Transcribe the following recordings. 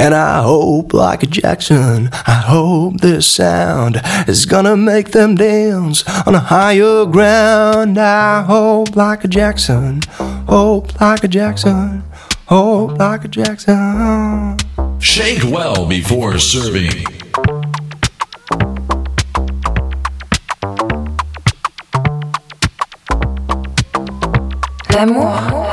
And I hope, like a Jackson, I hope this sound is gonna make them dance on a higher ground. I hope, like a Jackson, hope like a Jackson, hope like a Jackson. Shake well before serving. L'amour,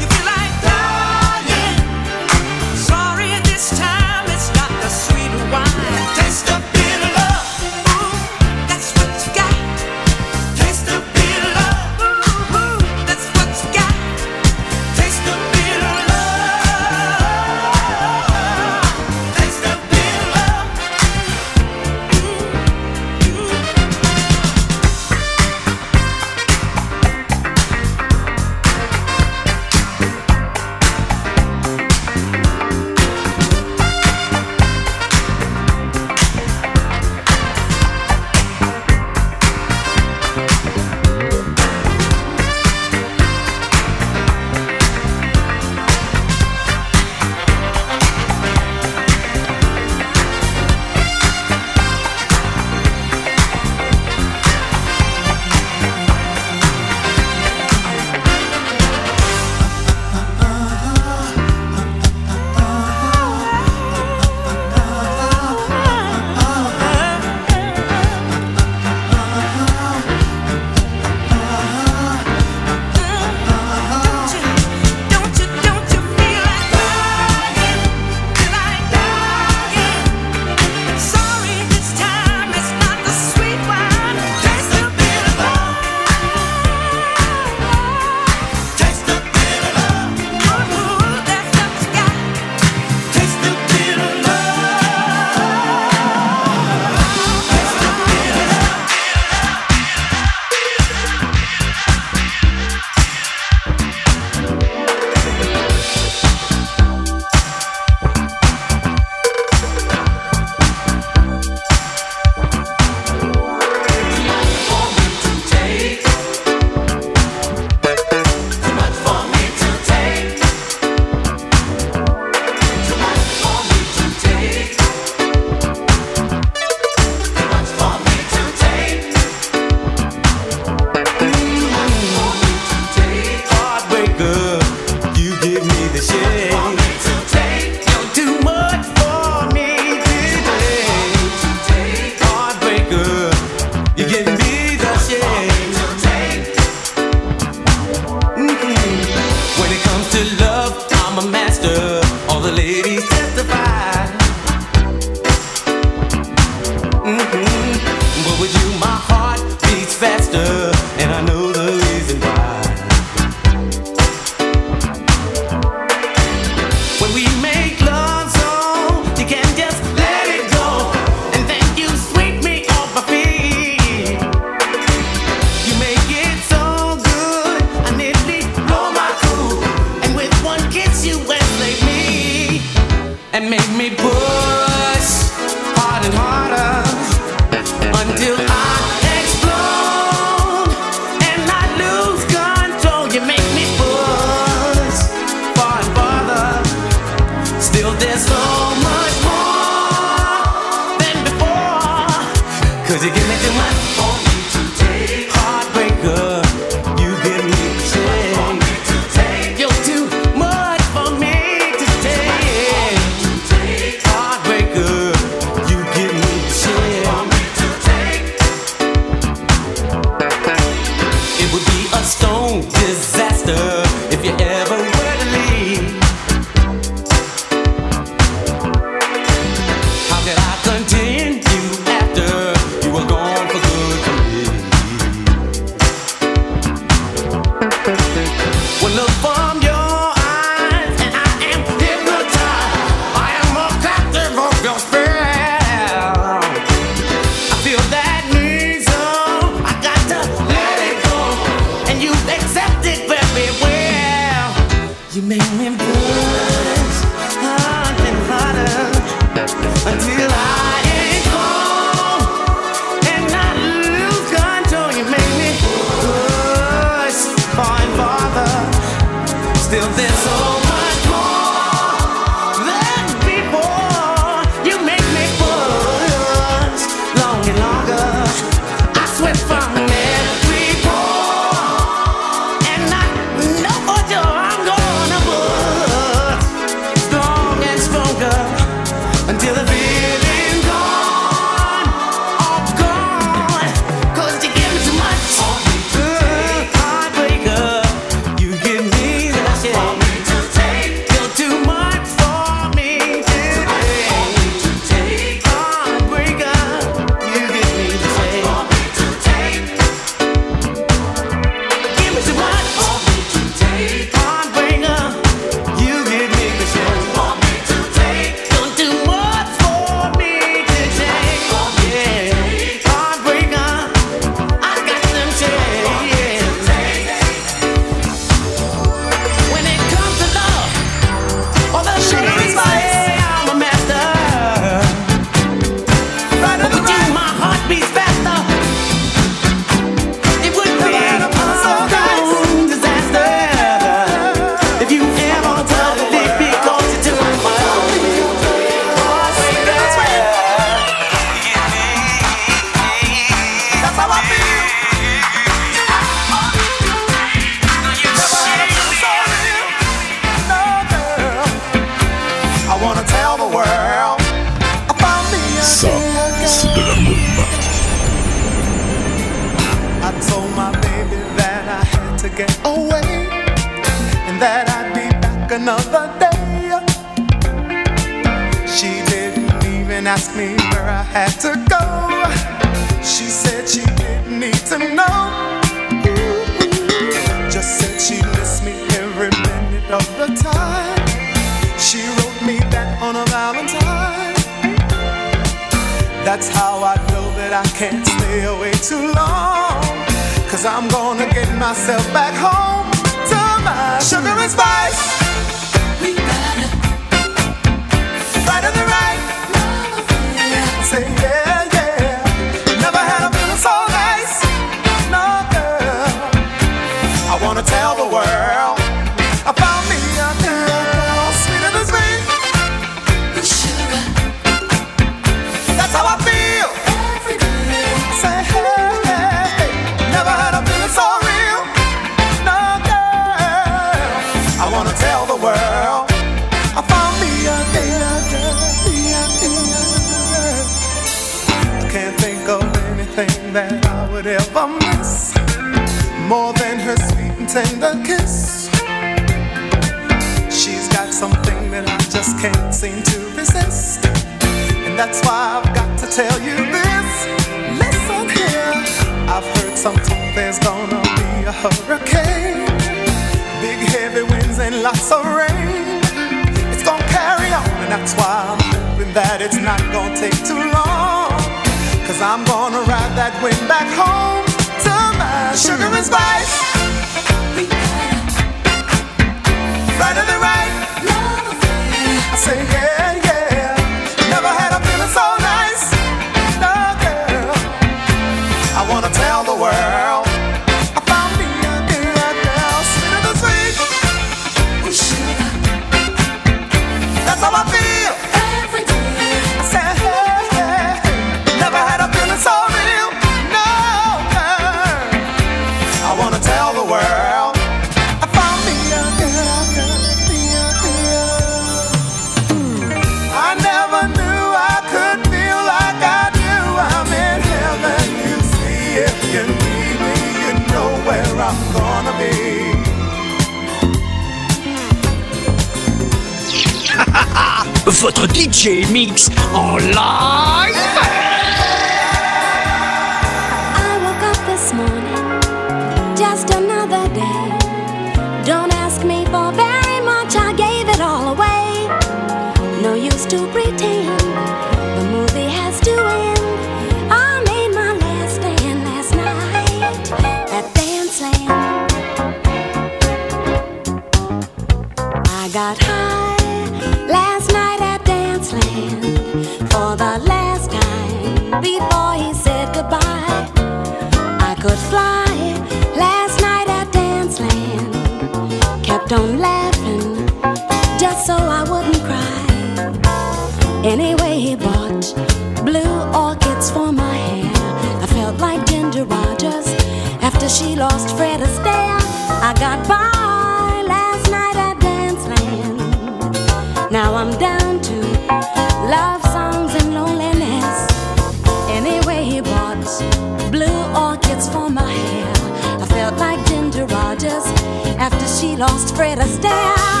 lost Fred Astaire.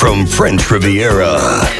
From French Riviera.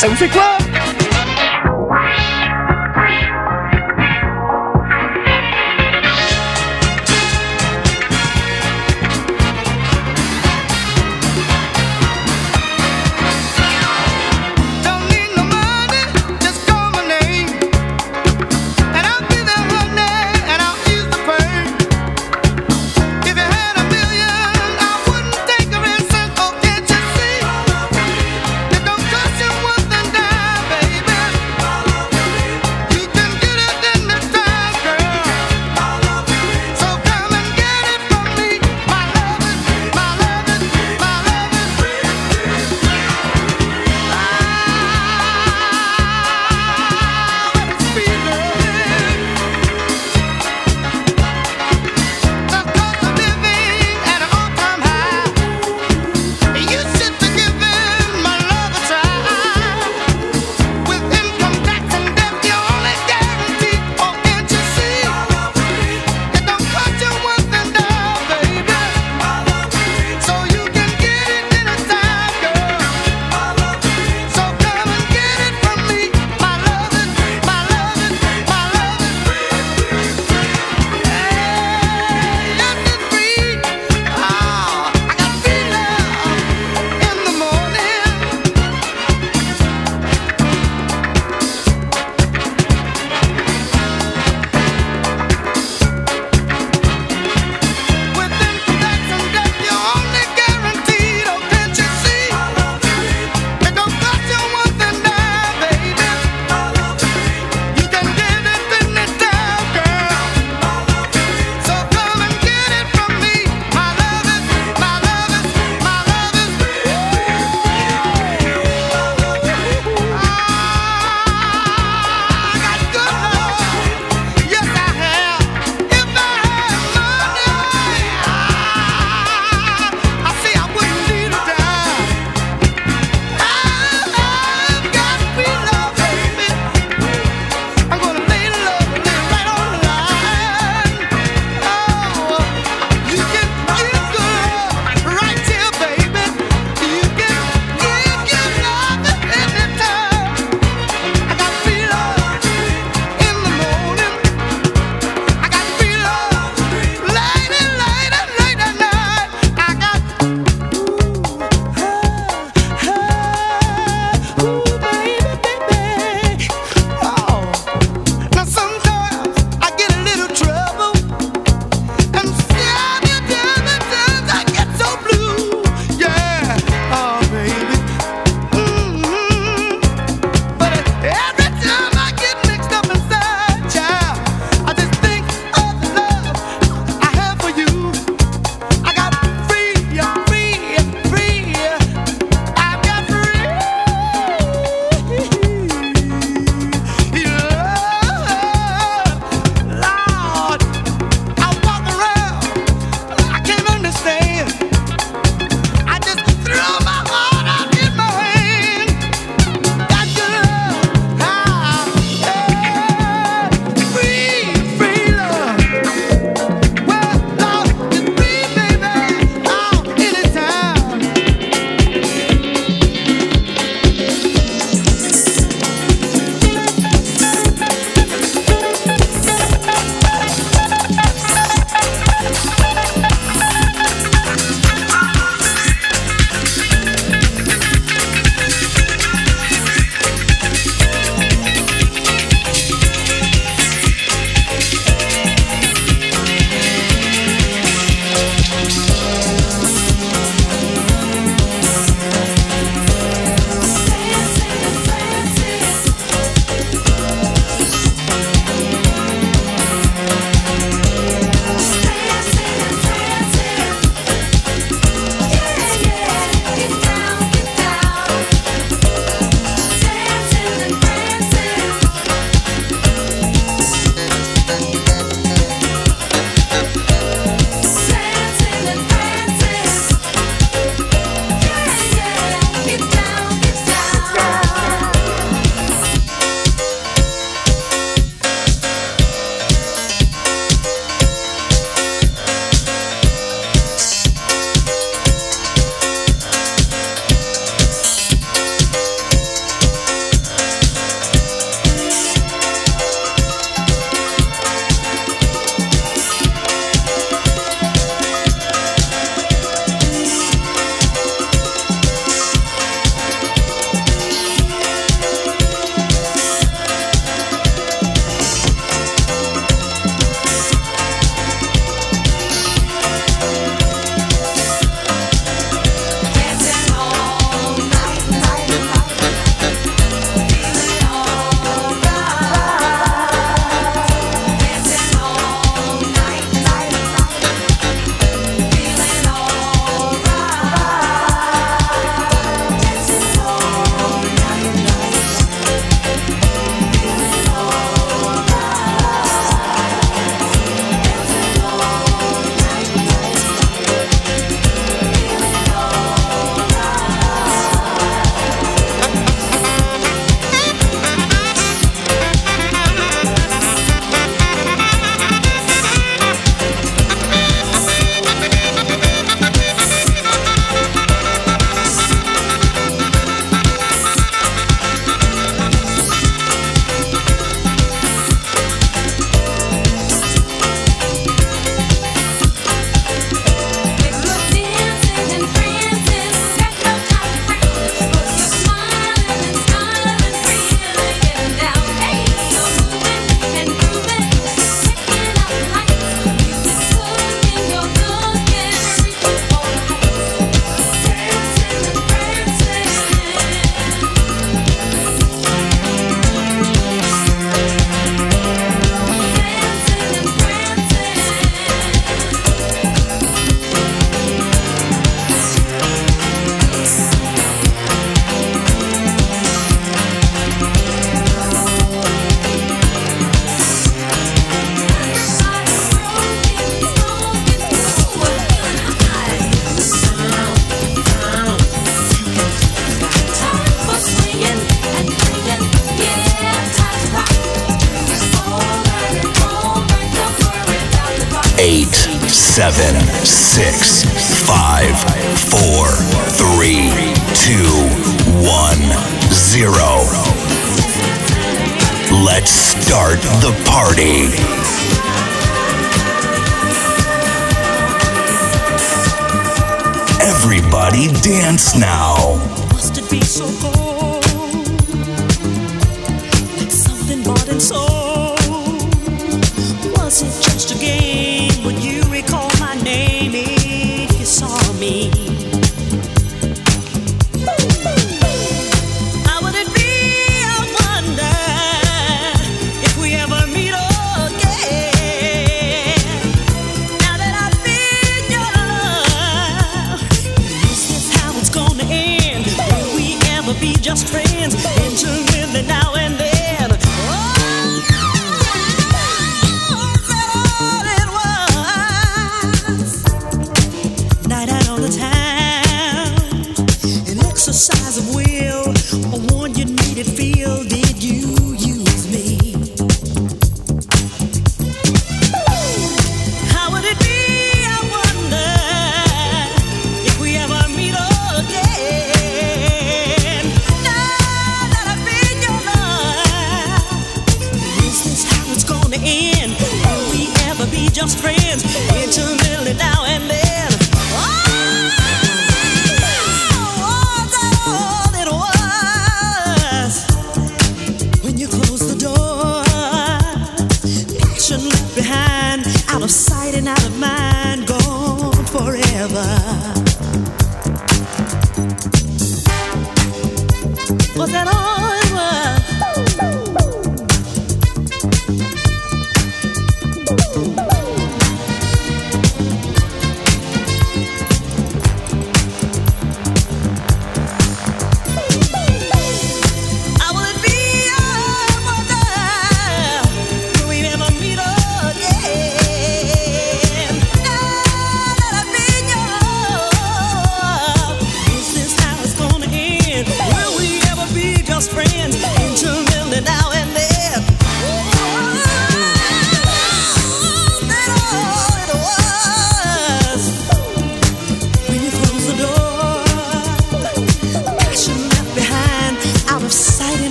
Ça vous fait quoi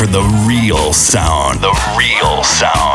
for the real sound. The real sound.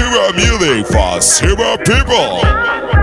Syrup music for are people.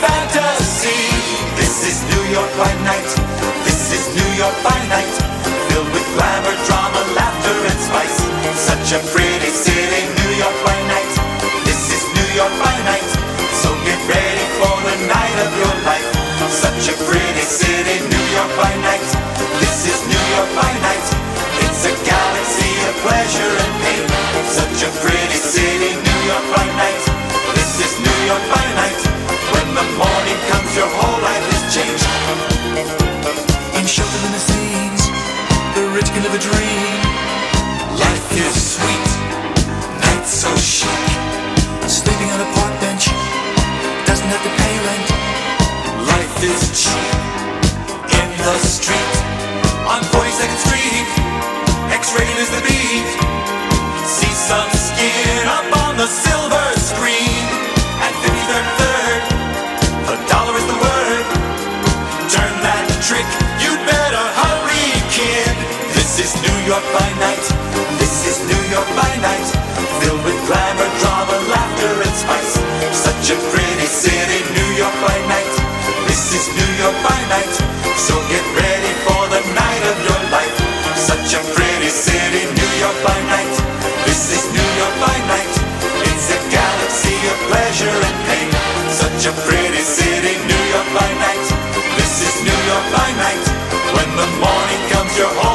Fantasy. This is New York by night. This is New York by night. Filled with glamour, drama, laughter, and spice. Such a pretty city, New York by night. This is New York by night. So get ready for the night of your life. Such a pretty city, New York by night. This is New York by night. It's a galaxy of pleasure and pain. Such a pretty city, New York by night. This is New York by night. The morning comes, your whole life is changed. The rich a dream. Life is sweet, night so chic. Sleeping on a park bench, doesn't have to pay rent. Life is cheap in the street. On 42nd Street, X-rated is the beat. See some skin up on the silver screen. At 53rd trick, you better hurry, kid. This is New York by night. This is New York by night. Filled with glamour, drama, laughter, and spice. Such a pretty city, New York by night. This is New York by night. So get ready for the night of your life. Such a pretty city, New York by night. This is New York by night. It's a galaxy of pleasure and pain. Such a pretty city, New York by night. New York by night. When the morning comes, your whole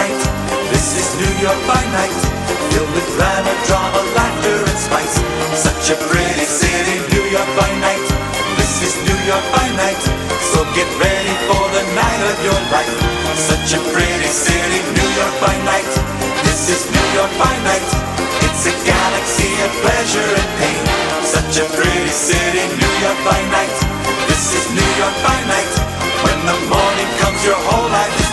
night. This is New York by night. Filled with glamour, drama, laughter, and spice. Such a pretty city, New York by night. This is New York by night. So get ready for the night of your life. Such a pretty city, New York by night. This is New York by night. It's a galaxy of pleasure and pain. Such a pretty city, New York by night. This is New York by night. When the morning comes, your whole life is